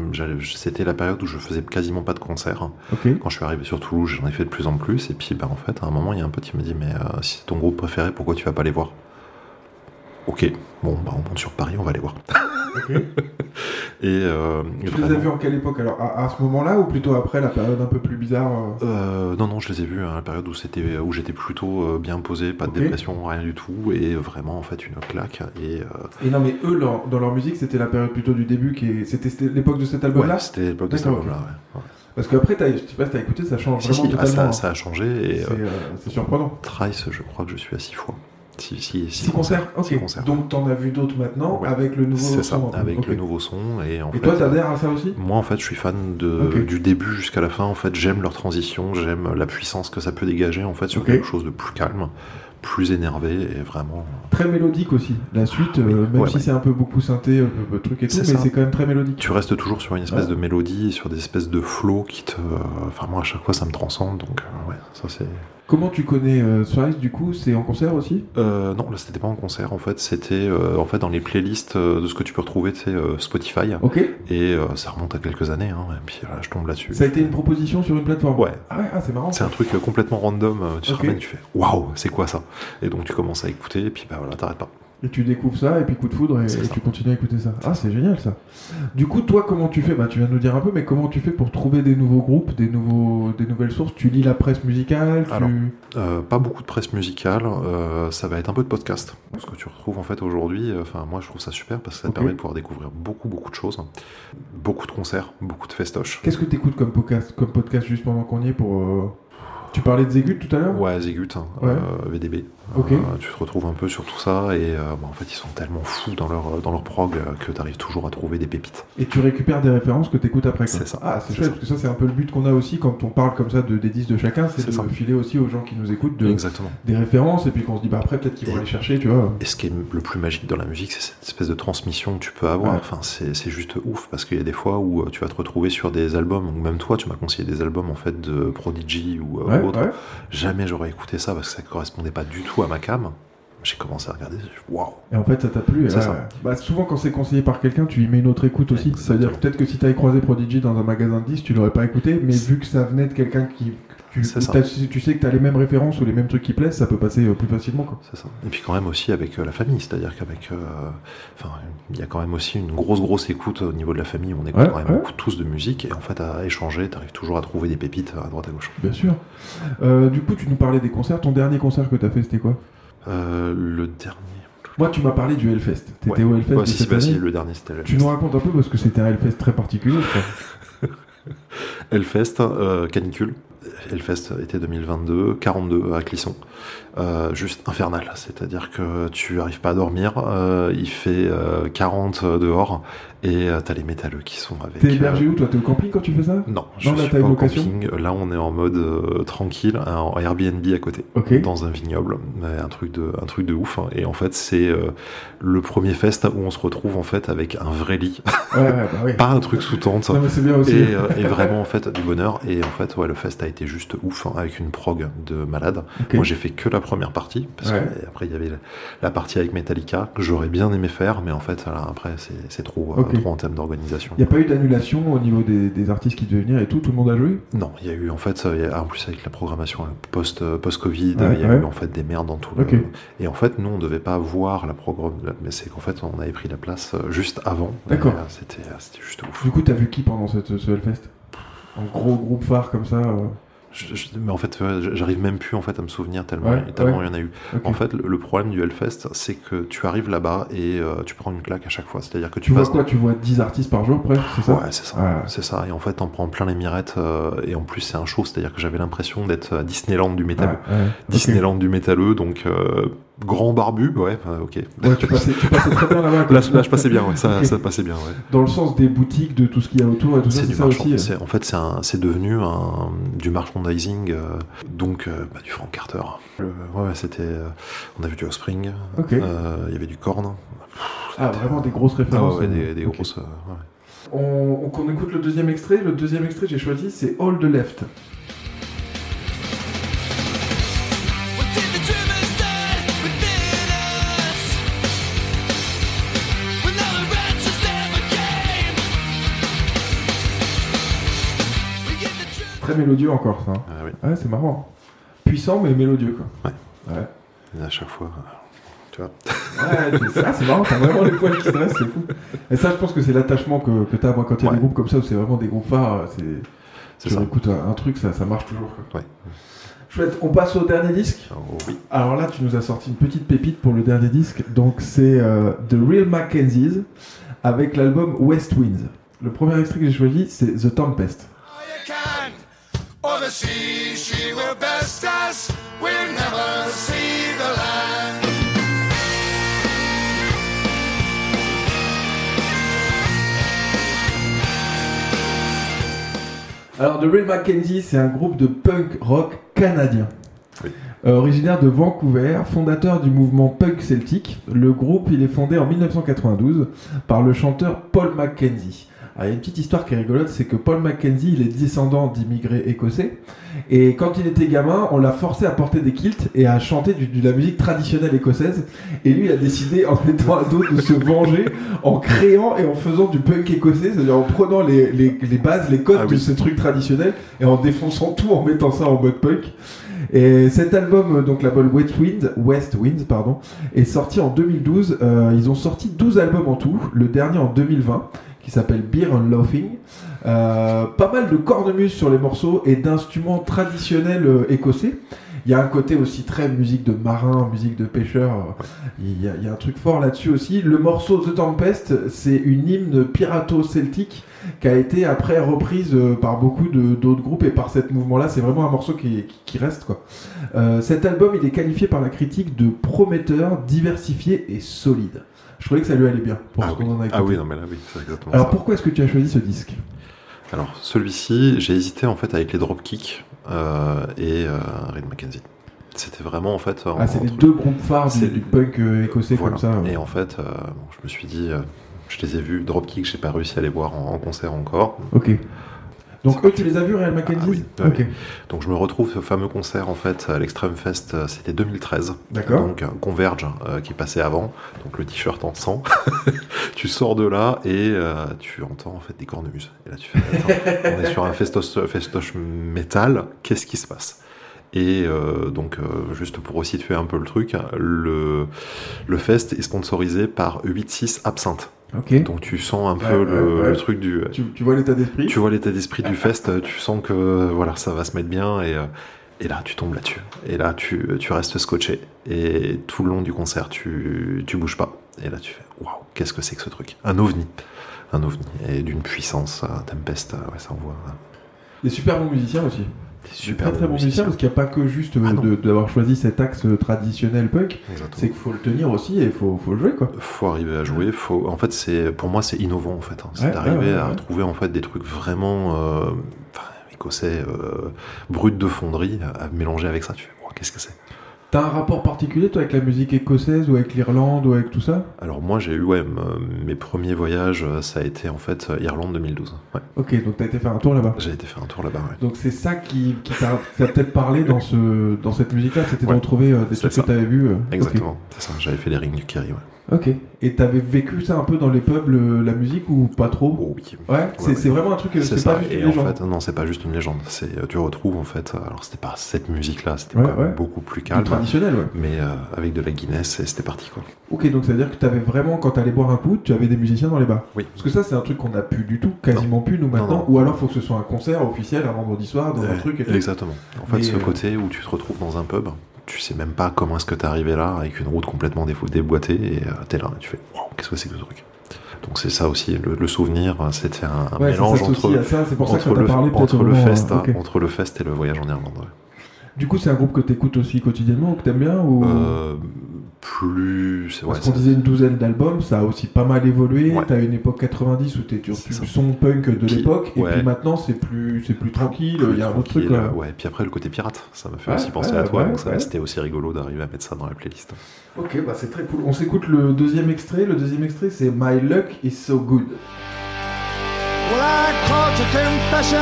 c'était la période où je faisais quasiment pas de concerts. Ok. Quand je suis arrivé sur Toulouse, j'en ai fait de plus en plus. Et puis, ben, en fait, à un moment, il y a un pote qui me dit Mais euh, si c'est ton groupe préféré, pourquoi tu vas pas les voir? Ok, bon, bah, on monte sur Paris, on va les voir. Et euh, Tu les as vus en quelle époque alors à, à ce moment-là ou plutôt après la période un peu plus bizarre euh Euh, non, non, je les ai vus à la période où c'était où j'étais plutôt bien posé, pas de dépression, rien du tout, et vraiment en fait une claque. Et euh, Et non, mais eux, leur- dans leur musique, c'était la période plutôt du début qui est. C'était c'était l'époque de cet album-là ouais, c'était l'époque de cet album-là. ouais. Ouais. Parce qu'après, je sais pas si t'as écouté, ça change Si, vraiment si, ah, totalement. ça, hein. ça a changé et C'est euh, c'est surprenant. Trice, je crois que je suis à six fois. Six Six concerts, Six ok. concerts. Donc t'en as vu d'autres maintenant Ouais. avec le nouveau C'est ça, son. avec le nouveau son et en Et fait. toi, t'adhères à ça aussi? Moi, en fait, je suis fan de, du début jusqu'à la fin. En fait, j'aime leur transition, j'aime la puissance que ça peut dégager en fait sur quelque chose de plus calme, plus énervé et vraiment. Très mélodique aussi. La suite, euh, même ouais, si ouais. c'est un peu beaucoup synthé, euh, euh, truc et tout, mais C'est quand même très mélodique. Tu restes toujours sur une espèce de mélodie et sur des espèces de flots qui te. Enfin, moi, à chaque fois, ça me transcende. Donc, euh, ouais, ça c'est. Comment tu connais euh, Thrice du coup C'est en concert aussi? Euh, non, là, c'était pas en concert. En fait, c'était euh, en fait dans les playlists euh, de ce que tu peux retrouver, euh, Spotify. Ok. Et ça remonte à quelques années. Hein, et puis là, je tombe là-dessus. Ça a été une proposition sur une plateforme? Ouais. Ah ouais, ah, c'est marrant. C'est un truc complètement random. Tu te ramènes, tu fais waouh, c'est quoi ça? Et donc tu commences à écouter, et puis bah voilà, t'arrêtes pas. Et tu découvres ça, et puis coup de foudre, et, tu continues à écouter ça. Ah, c'est génial ça. Du coup, toi, comment tu fais? Bah, tu viens de nous dire un peu, mais comment tu fais pour trouver des nouveaux groupes, des, nouveaux, des nouvelles sources? Tu lis la presse musicale tu... Alors. Euh, pas beaucoup de presse musicale, euh, ça va être un peu de podcast. Ce que tu retrouves en fait aujourd'hui, euh, moi je trouve ça super parce que ça te permet de pouvoir découvrir beaucoup beaucoup de choses, beaucoup de concerts, beaucoup de festoches. Qu'est-ce que tu écoutes comme podcast, comme podcast juste pendant qu'on y est pour. Tu parlais de Zégut tout à l'heure? Ouais, Zégut, hein, Ouais. VDB. Euh, tu te retrouves un peu sur tout ça et euh, bah, en fait ils sont tellement fous dans leur, dans leur prog que tu arrives toujours à trouver des pépites. Et tu récupères des références que tu écoutes après. C'est ça. Ah, c'est chouette, ça. parce que ça, c'est un peu le but qu'on a aussi quand on parle comme ça de, des disques de chacun, c'est de ça. filer aussi aux gens qui nous écoutent de, Exactement. des références, et puis qu'on se dit, bah après, peut-être qu'ils vont aller chercher, tu vois. Et ce qui est le plus magique dans la musique, c'est cette espèce de transmission que tu peux avoir. Ouais. Enfin, c'est c'est juste ouf parce qu'il y a des fois où euh, tu vas te retrouver sur des albums, ou même toi, tu m'as conseillé des albums en fait de Prodigy ou autre. ouais. Jamais j'aurais écouté ça parce que ça correspondait pas du tout à ma cam. J'ai commencé à regarder, waouh. Et en fait, ça t'a plu. et C'est là, ça. Bah, souvent, quand c'est conseillé par quelqu'un, tu y mets une autre écoute aussi. C'est-à-dire que peut-être que si t'avais croisé Prodigy dans un magasin de disques, tu l'aurais pas écouté, mais vu que ça venait de quelqu'un qui Tu, tu sais que tu as les mêmes références ou les mêmes trucs qui plaisent, ça peut passer euh, plus facilement. Quoi. Ça. Et puis quand même aussi avec euh, la famille, c'est-à-dire qu'avec, euh, enfin, il y a quand même aussi une grosse grosse écoute au niveau de la famille. On écoute Ouais, quand même ouais. beaucoup tous de musique et en fait à échanger, t'arrives toujours à trouver des pépites à droite à gauche. Bien sûr. Euh, du coup, tu nous parlais des concerts. Ton dernier concert que tu as fait, c'était quoi? Euh, le dernier. Moi, tu m'as parlé du Hellfest. T'étais au Hellfest Ouais, si, si, cette bah, si, année le dernier c'était Tu nous racontes un peu parce que c'était un Hellfest très particulier. Hellfest, euh, canicule. Hellfest été 2022, 42 à Clisson. Euh, juste infernal, c'est-à-dire que tu arrives pas à dormir, euh, il fait euh, 40 dehors et euh, t'as les métalleux qui sont avec. T'es hébergé euh, où toi? T'es au camping quand tu fais ça? Non, je Non, là, suis pas au camping. Là, on est en mode euh, tranquille, en Airbnb à côté, dans un vignoble, un truc de, un truc de ouf. hein. Et en fait, c'est euh, le premier fest où on se retrouve en fait avec un vrai lit, Ouais, ouais, bah oui. pas un truc sous tente. Non, mais c'est bien aussi. Et, euh, et vraiment en fait du bonheur et en fait ouais le fest a été juste ouf hein, avec une prog de malade moi j'ai fait que la première partie parce Ouais. que et après il y avait la, la partie avec Metallica que j'aurais bien aimé faire mais en fait après c'est trop euh, trop en termes d'organisation. Il n'y a pas eu d'annulation au niveau des, des artistes qui devaient venir et tout Tout le monde a joué? Non il y a eu en fait ça, il y a- en plus avec la programmation post post Covid Ouais, il y a eu en fait des merdes dans tout Ok. le et en fait nous on devait pas voir la programme mais c'est qu'en fait on avait pris la place euh, juste avant. D'accord. Euh, c'était c'était juste ouf. Du coup, t'as vu qui pendant cette, ce Hellfest? Un gros groupe phare comme ça euh, Je- je- mais en fait, euh, j'arrive même plus en fait à me souvenir tellement, Ouais, tellement ouais. il y en a eu. En fait, le, problème du Hellfest, c'est que tu arrives là-bas et euh, tu prends une claque à chaque fois. C'est-à-dire que tu, Tu vois passes. quoi Tu vois 10 artistes par jour presque, c'est ça? Ouais, c'est ça. C'est ça. Et en fait, t'en prends plein les mirettes. euh, et en plus, c'est un show. C'est-à-dire que j'avais l'impression d'être à Disneyland du métal. Ouais. Disneyland du métalleux. Donc, euh, grand barbu. Ouais, ok. Ouais, tu passais, tu passais très bien là-bas. Là, là, je passais bien. Ouais, ça, passait bien. Ouais. Dans le sens des boutiques, de tout ce qu'il y a autour et tout ça, C'est ça marchand. aussi. En fait, c'est devenu un, du merchandising, euh, donc euh, bah, du Frank Carter. Le- ouais, c'était. euh, on a vu du Offspring. Euh, Il y avait du Korn. Ah, vraiment des grosses Ah références. ouais, des, des ok. grosses. euh, ouais. On, on- écoute le deuxième extrait. Le deuxième extrait que j'ai choisi, c'est All the Left. Très mélodieux encore, ça. hein. Ah oui. Ouais, c'est marrant. Puissant, mais mélodieux, quoi. Ouais. Ouais. Et à chaque fois, euh, tu vois. Ouais, c'est marrant, t'as vraiment les poils qui se dressent, c'est fou. Et ça, je pense que c'est l'attachement que, que t'as, moi, quand il y a Ouais. des groupes comme ça, où c'est vraiment des groupes phares, c'est... C'est Tu ça. écoutes un, un truc, ça, ça marche toujours. Quoi. Ouais. Chouette, on passe au dernier disque. Oh, oui. Alors là, tu nous as sorti une petite pépite pour le dernier disque. Donc c'est euh, The Real Mackenzies avec l'album West Winds. Le premier extrait que j'ai choisi, c'est The Tempest. Can. Or the sea, she will best us. We'll never see the land. Alors The Real Mackenzie, c'est un groupe de punk rock canadien. Oui. Euh, originaire de Vancouver, fondateur du mouvement punk celtique, le groupe il est fondé en 1992 par le chanteur Paul Mackenzie. Alors, il y a une petite histoire qui est rigolote, c'est que Paul Mackenzie, il est descendant d'immigrés écossais, et quand il était gamin, on l'a forcé à porter des kilts et à chanter du- de la musique traditionnelle écossaise, et lui il a décidé, en étant ado, de se venger en créant et en faisant du punk écossais, c'est-à-dire en prenant les, les, les bases, les codes Ah de oui. ce truc traditionnel, et en défonçant tout, en mettant ça en mode punk. Et cet album, donc label West Wind, West Winds, pardon, est sorti en 2012. Euh, ils ont sorti 12 albums en tout, le dernier en 2020, qui s'appelle Beer and Laughing. Euh, pas mal de cornemuse sur les morceaux et d'instruments traditionnels euh, écossais. Il y a un côté aussi très musique de marin, musique de pêcheur. Il y a, il y a un truc fort là-dessus aussi. Le morceau The Tempest, c'est une hymne pirato-celtique qui a été après reprise euh, par beaucoup d'autres groupes et par cette mouvement-là. C'est vraiment un morceau qui, qui- qui reste quoi. Euh, cet album, il est qualifié par la critique de prometteur, diversifié et solide. Je trouvais que ça lui allait bien pour Ah oui. en a. Ah oui, non, mais là, oui, c'est exactement Alors ça. pourquoi est-ce que tu as choisi ce disque? Alors, celui-ci, j'ai hésité en fait avec les Dropkicks euh, et euh, Reed Mackenzie. C'était vraiment en fait. Ah, c'est les deux groupes phares du, C'est- du punk euh, écossais Voilà. comme ça. Et en fait, euh, bon, je me suis dit, je les ai vus, Dropkick, j'ai pas réussi à les voir en, en concert encore. Ok. Donc eux, tu les as vus, Real Mackenzie Ah oui, oui. Donc je me retrouve ce fameux concert en fait à l'Extreme Fest, euh, c'était 2013. D'accord. Donc euh, Converge euh, qui passait avant, donc le t-shirt en sang. tu sors de là et euh, tu entends en fait des cornemuses. Et là tu fais, attends, on est sur un festoche, festoche métal, qu'est-ce qui se passe? Et euh, donc, euh, juste pour resituer un peu le truc, le, le fest est sponsorisé par 8-6 Absinthe. ok. Donc tu sens un Ouais, peu le, ouais, ouais. le truc du... Tu, tu vois l'état d'esprit? Tu vois l'état d'esprit du fest, tu sens que voilà, ça va se mettre bien et, et là tu tombes là-dessus. Et là tu, tu restes scotché. Et tout le long du concert, tu, tu bouges pas. Et là tu fais waouh, qu'est-ce que c'est que ce truc? Un ovni. Un ovni. Et d'une puissance, Tempest, ouais, ça envoie. euh, Des super bons musiciens aussi. Super très très bons musiciens parce qu'il n'y a pas que juste euh, Ah d'avoir choisi cet axe euh, traditionnel punk, c'est qu'il faut le tenir aussi et il faut, faut le jouer quoi. faut arriver à jouer. Faut... En fait, c'est pour moi, c'est innovant en fait. hein. C'est Ouais, d'arriver ouais, ouais, à ouais. trouver en fait des trucs vraiment euh, écossais, euh, brut de fonderie, à mélanger avec ça. Tu fais, Wow, qu'est-ce que c'est? T'as un rapport particulier toi avec la musique écossaise ou avec l'Irlande ou avec tout ça? Alors moi, j'ai eu ouais, mes premiers voyages, euh, ça a été en fait euh, Irlande 2012. Ouais. Ok, donc t'as été faire un tour là-bas? J'ai été faire un tour là-bas. ouais. Donc c'est ça qui, qui t'a peut-être parlé dans, ce, dans cette musique-là, c'était de retrouver euh, des trucs ça. que t'avais vus. euh, Exactement, c'est ça. J'avais fait les rings du Kerry. Ouais. Ok. Et t'avais vécu ça un peu dans les pubs, le- la musique ou pas trop? Oh oui. Ouais, c'est ouais. vraiment un truc, euh, C'est ça. pas juste Et une en légende. fait, non, c'est pas juste une légende. C'est euh, tu retrouves en fait. Alors c'était pas cette musique-là, c'était Ouais, beaucoup plus calme. traditionnel, ouais. Mais euh, avec de la Guinness, et c'était parti quoi. Ok, donc ça veut dire que t'avais vraiment, quand t'allais boire un coup, tu avais des musiciens dans les bars. Oui. Parce que ça, c'est un truc qu'on n'a plus du tout, quasiment plus nous maintenant. non. Ou alors, faut que ce soit un concert officiel un vendredi soir dans un Euh, truc. Exactement. En fait, ce euh, côté où tu te retrouves dans un pub, tu sais même pas comment est-ce que t'es arrivé là, avec une route complètement déboîtée, et euh, t'es là, et tu fais Waouh, qu'est-ce que c'est que ce truc? Donc c'est ça aussi, le, le souvenir, euh, c'était un, un Ouais, mélange entre, le, fest, ok. entre le fest et le voyage en Irlande. ouais. Du coup, c'est un groupe que t'écoutes aussi quotidiennement ou que t'aimes bien ou... Euh, plus. Ouais, Parce qu'on disait une douzaine d'albums, ça a aussi pas mal évolué. Ouais. T'as une époque 90 où t'es sur du ça. son punk de l'époque, et puis maintenant c'est plus, c'est plus tranquille, il y a un autre truc là. Ouais, puis après le côté pirate, ça m'a fait Ouais, aussi penser ouais, à toi, ouais, donc c'était aussi rigolo d'arriver à mettre ça dans la playlist. Ok, bah c'est très cool. On s'écoute le deuxième extrait. Le deuxième extrait c'est My Luck is So Good. Well, I called to confession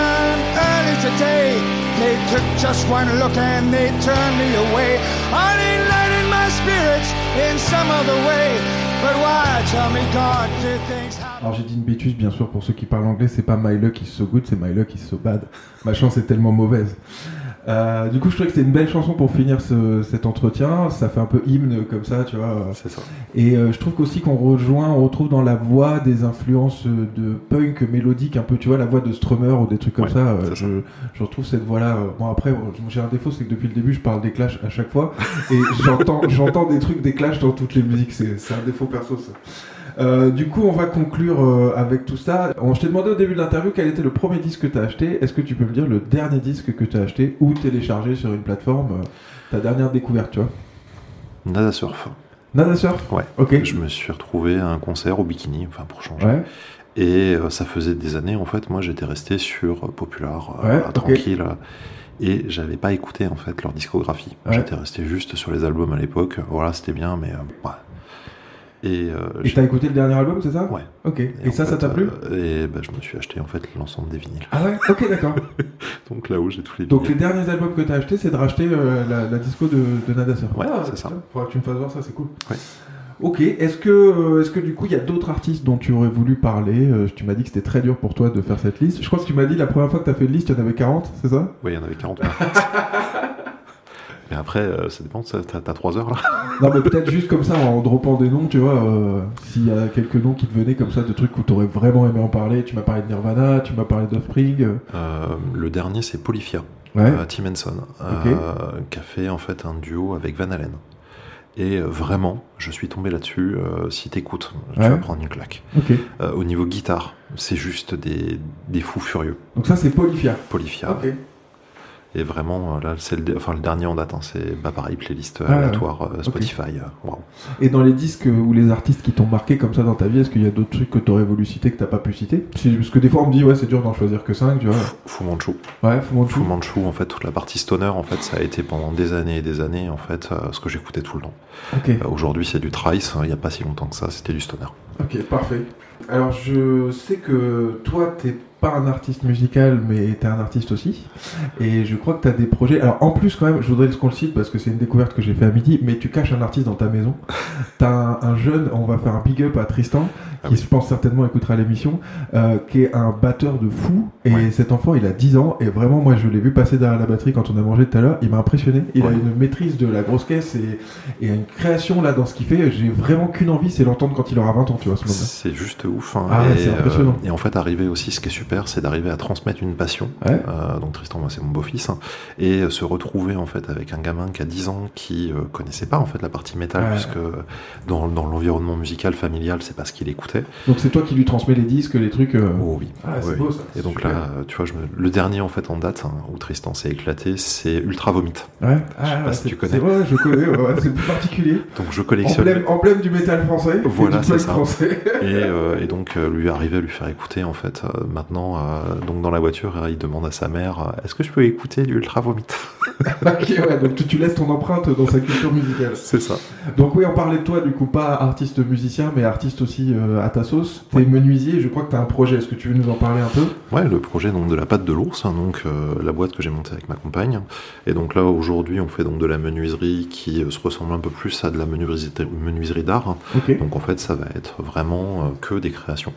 early today. They took just one look and they turned me away. I spirits in some other way. But why tell me God did things happen? Alors j'ai dit une bêtise bien sûr pour ceux qui parlent anglais, c'est pas My Luck is So Good, c'est My Luck is So Bad. Ma chance est tellement mauvaise. Euh, du coup, je trouvais que c'était une belle chanson pour finir ce- cet entretien. Ça fait un peu hymne comme ça, tu vois. C'est ça. Et euh, je trouve qu'aussi qu'on rejoint, on retrouve dans la voix des influences de punk mélodique, un peu, tu vois, la voix de Strummer ou des trucs comme Ouais, ça. euh, ça. je, je retrouve cette voix-là. Bon, après, j'ai un défaut, c'est que depuis le début, je parle des Clash à chaque fois. Et j'entends, j'entends des trucs des Clash dans toutes les musiques. C'est, c'est un défaut perso, ça. Euh, du coup, on va conclure euh, avec tout ça. On, je t'ai demandé au début de l'interview quel était le premier disque que tu as acheté. Est-ce que tu peux me dire le dernier disque que tu as acheté ou téléchargé sur une plateforme euh, Ta dernière découverte, tu vois? Nada Surf. Nada Surf? Ouais. Ok. Je me suis retrouvé à un concert au bikini, enfin pour changer. Ouais. Et ça faisait des années, en fait, moi j'étais resté sur Popular, Ouais, tranquille, et j'avais pas écouté en fait leur discographie. Ouais. J'étais resté juste sur les albums à l'époque, voilà, c'était bien, mais euh. Et, euh, t'as écouté le dernier album, c'est ça Ouais. Ok. Et, ça, ça t'a plu euh, Et bah, je me suis acheté en fait l'ensemble des vinyles. Ah ouais Ok, d'accord. Donc là où j'ai tous les Donc les vinyles. derniers albums que t'as acheté, c'est de racheter euh, la, la disco de, de Nada. Ouais, Ah, c'est ça. Faudra que tu me fasses voir ça, c'est cool. Ouais. Ok, est-ce que, euh, est-ce que du coup il y a d'autres artistes dont tu aurais voulu parler Tu m'as dit que c'était très dur pour toi de faire cette liste. Je crois que tu m'as dit la première fois que tu as fait une liste, il y en avait 40, c'est ça? Oui, il y en avait 40. Mais après, euh, ça dépend, t'as t'as 3 heures là Non, mais peut-être juste comme ça, en droppant des noms, tu vois, euh, s'il y a quelques noms qui te venaient comme ça, de trucs où tu aurais vraiment aimé en parler. Tu m'as parlé de Nirvana, tu m'as parlé d'Offspring. euh, Le dernier, c'est Polyphia. Ouais. euh, Tim Henson, qui a fait en fait un duo avec Van Halen. Et vraiment, je suis tombé là-dessus. euh, si t'écoutes, tu Ouais. vas prendre une claque. Euh, au niveau guitare, c'est juste des, des fous furieux. Donc ça, c'est Polyphia. Polyphia. Et vraiment, euh, là, c'est le, dé- enfin, le dernier en date. hein, c'est bah, pareil, playlist Ah, aléatoire euh, Spotify. euh. Et dans les disques ou les artistes qui t'ont marqué comme ça dans ta vie, est-ce qu'il y a d'autres trucs que t'aurais voulu citer que t'as pas pu citer? Parce que des fois on me dit ouais c'est dur d'en choisir que 5, tu vois. Fu Manchu. Ouais, faut Fu Manchu, en fait, toute la partie stoner, en fait, ça a été pendant des années et des années, en fait, euh, ce que j'écoutais tout le temps. Ok, Euh, Aujourd'hui, c'est du Trice. hein, Il n'y a pas si longtemps que ça, c'était du stoner. ok, parfait. Alors je sais que toi t'es pas un artiste musical, mais t'es un artiste aussi. Et je crois que t'as des projets. Alors en plus, quand même, je voudrais qu'on le cite parce que c'est une découverte que j'ai fait à midi, mais tu caches un artiste dans ta maison. T'as un, un jeune, on va faire un big up à Tristan, Ah qui oui. je pense certainement écoutera l'émission, euh, qui est un batteur de fou. Et Ouais. cet enfant, il a 10 ans, et vraiment, moi, je l'ai vu passer derrière la batterie quand on a mangé tout à l'heure. Il m'a impressionné. Il a Ouais. une maîtrise de la grosse caisse et, et une création là dans ce qu'il fait. J'ai vraiment qu'une envie, c'est l'entendre quand il aura 20 ans, tu vois, ce moment C'est juste ouf. hein. Ah ouais, et, c'est impressionnant. et en fait, arriver aussi, ce qui est super, c'est d'arriver à transmettre une passion. Ouais. Euh, donc Tristan, moi, c'est mon beau-fils. hein. et euh, se retrouver en fait avec un gamin qui a 10 ans qui euh, connaissait pas en fait la partie métal, Ouais. puisque dans, dans l'environnement musical familial, c'est pas ce qu'il écoutait. Donc c'est toi qui lui transmets les disques, les trucs. euh, Oh oui. Ah, c'est Oui. beau ça. Et donc Super. là, euh, tu vois, je me- le dernier en fait en date hein, où Tristan s'est éclaté, c'est Ultra Vomit. Ouais. Je sais Ah, pas si tu connais. c'est- Ouais, je connais. c'est particulier. Donc je collectionne. Emblème, emblème du métal français. Voilà, c'est ça. français. Et, euh, et donc euh, lui arriver à lui faire écouter en fait euh, maintenant euh, donc dans la voiture euh, il demande à sa mère euh, est-ce que je peux écouter du Ultra Vomit ok, ouais, donc tu, tu laisses ton empreinte dans sa culture musicale. c'est ça Donc oui, on parlait de toi, du coup, pas artiste musicien, mais artiste aussi euh, à ta sauce. T'es menuisier, je crois que t'as un projet. Est-ce que tu veux nous en parler un peu? Ouais le projet donc de la pâte de l'ours hein, donc euh, la boîte que j'ai montée avec ma compagne et donc là aujourd'hui on fait donc de la menuiserie qui se ressemble un peu plus à de la menuiserie, menuiserie d'art hein. Donc en fait ça va être vraiment que des créations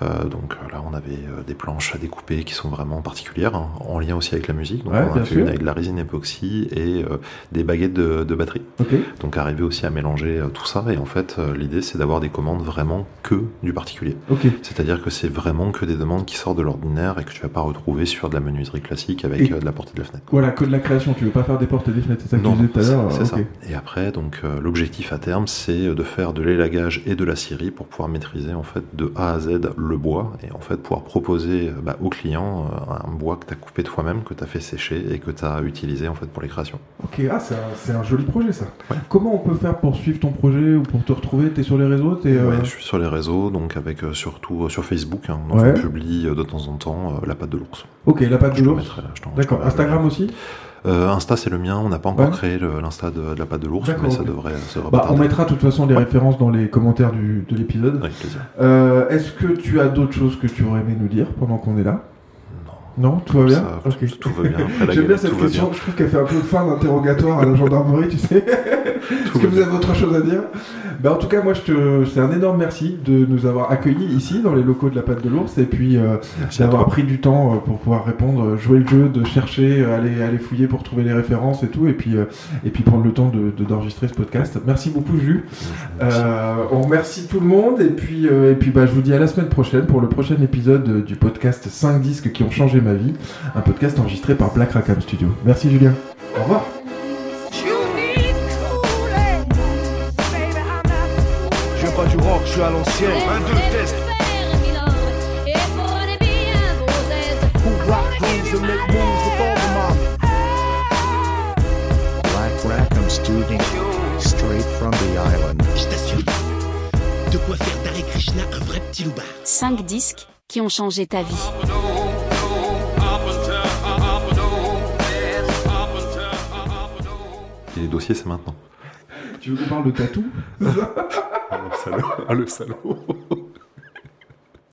donc euh, là on avait euh, des planches à découper qui sont vraiment particulières hein, en lien aussi avec la musique donc Ouais, on a fait sûr. une avec de la résine époxy et euh, des baguettes de- de batterie. Donc arriver aussi à mélanger euh, tout ça et en fait euh, l'idée c'est d'avoir des commandes vraiment que du particulier. C'est-à-dire que c'est vraiment que des demandes qui sortent de l'ordinaire et que tu vas pas retrouver sur de la menuiserie classique avec Et- euh, de la portée de la fenêtre. Voilà, que de la création. Tu veux pas faire des portes et des fenêtres, c'est ça que Non, tu disais tout à l'heure c'est ça. Et après, donc euh, l'objectif à terme, c'est de faire de l'élagage et de la scierie pour pouvoir maîtriser en fait de A à Z le bois et en fait pouvoir proposer euh, bah, au client euh, un bois que tu as coupé toi-même, que tu as fait sécher et que tu as utilisé en fait pour les créations. Ok, ah, c'est un, un joli projet ça. Comment on peut faire pour suivre ton projet ou pour te retrouver? T'es sur les réseaux euh, Ouais, je suis sur les réseaux, donc avec surtout sur Facebook. hein, donc Ouais. on publie de temps en temps la pâte de l'ours. Ok, la pâte de l'ours. D'accord. le Instagram aussi? Euh, Insta c'est le mien, on n'a pas encore Ouais. créé l'Insta de, de la pâte de l'ours, mais ça devrait se Bah, on mettra de toute façon les références dans les commentaires du, de l'épisode. Avec plaisir. Euh, Est-ce que tu as d'autres choses que tu aurais aimé nous dire pendant qu'on est là? Non. Non, tout va bien? Ça, tout, tout va bien. J'aime bien cette question, je trouve qu'elle fait un peu fin d'interrogatoire à la gendarmerie, tu sais. Est-ce que vous avez autre chose à dire? Bah, En tout cas, moi, je te... c'est un énorme merci de nous avoir accueillis ici, dans les locaux de la Pâte de l'Ours, et puis euh, d'avoir pris du temps euh, pour pouvoir répondre, jouer le jeu, de chercher, euh, aller, aller fouiller pour trouver les références et tout, et puis, euh, et puis prendre le temps de, de- d'enregistrer ce podcast. Merci beaucoup, Jus. Euh, on remercie tout le monde, et puis, euh, et puis bah, je vous dis à la semaine prochaine pour le prochain épisode du podcast 5 disques qui ont changé ma vie, un podcast enregistré par Black Rackham Studio. Merci, Julien. Au revoir. À l'ancienne. Un, deux, test. Who rock grooves and make moves with all the mommy. Black Rackham Studio. Straight from the island. Je t'assure, de quoi faire d'Hare Krishna un vrai petit loupard. 5 disques qui ont changé ta vie. Et les dossiers c'est maintenant. Tu veux qu'on parle de tatou? Ah le salaud. Ah le salaud.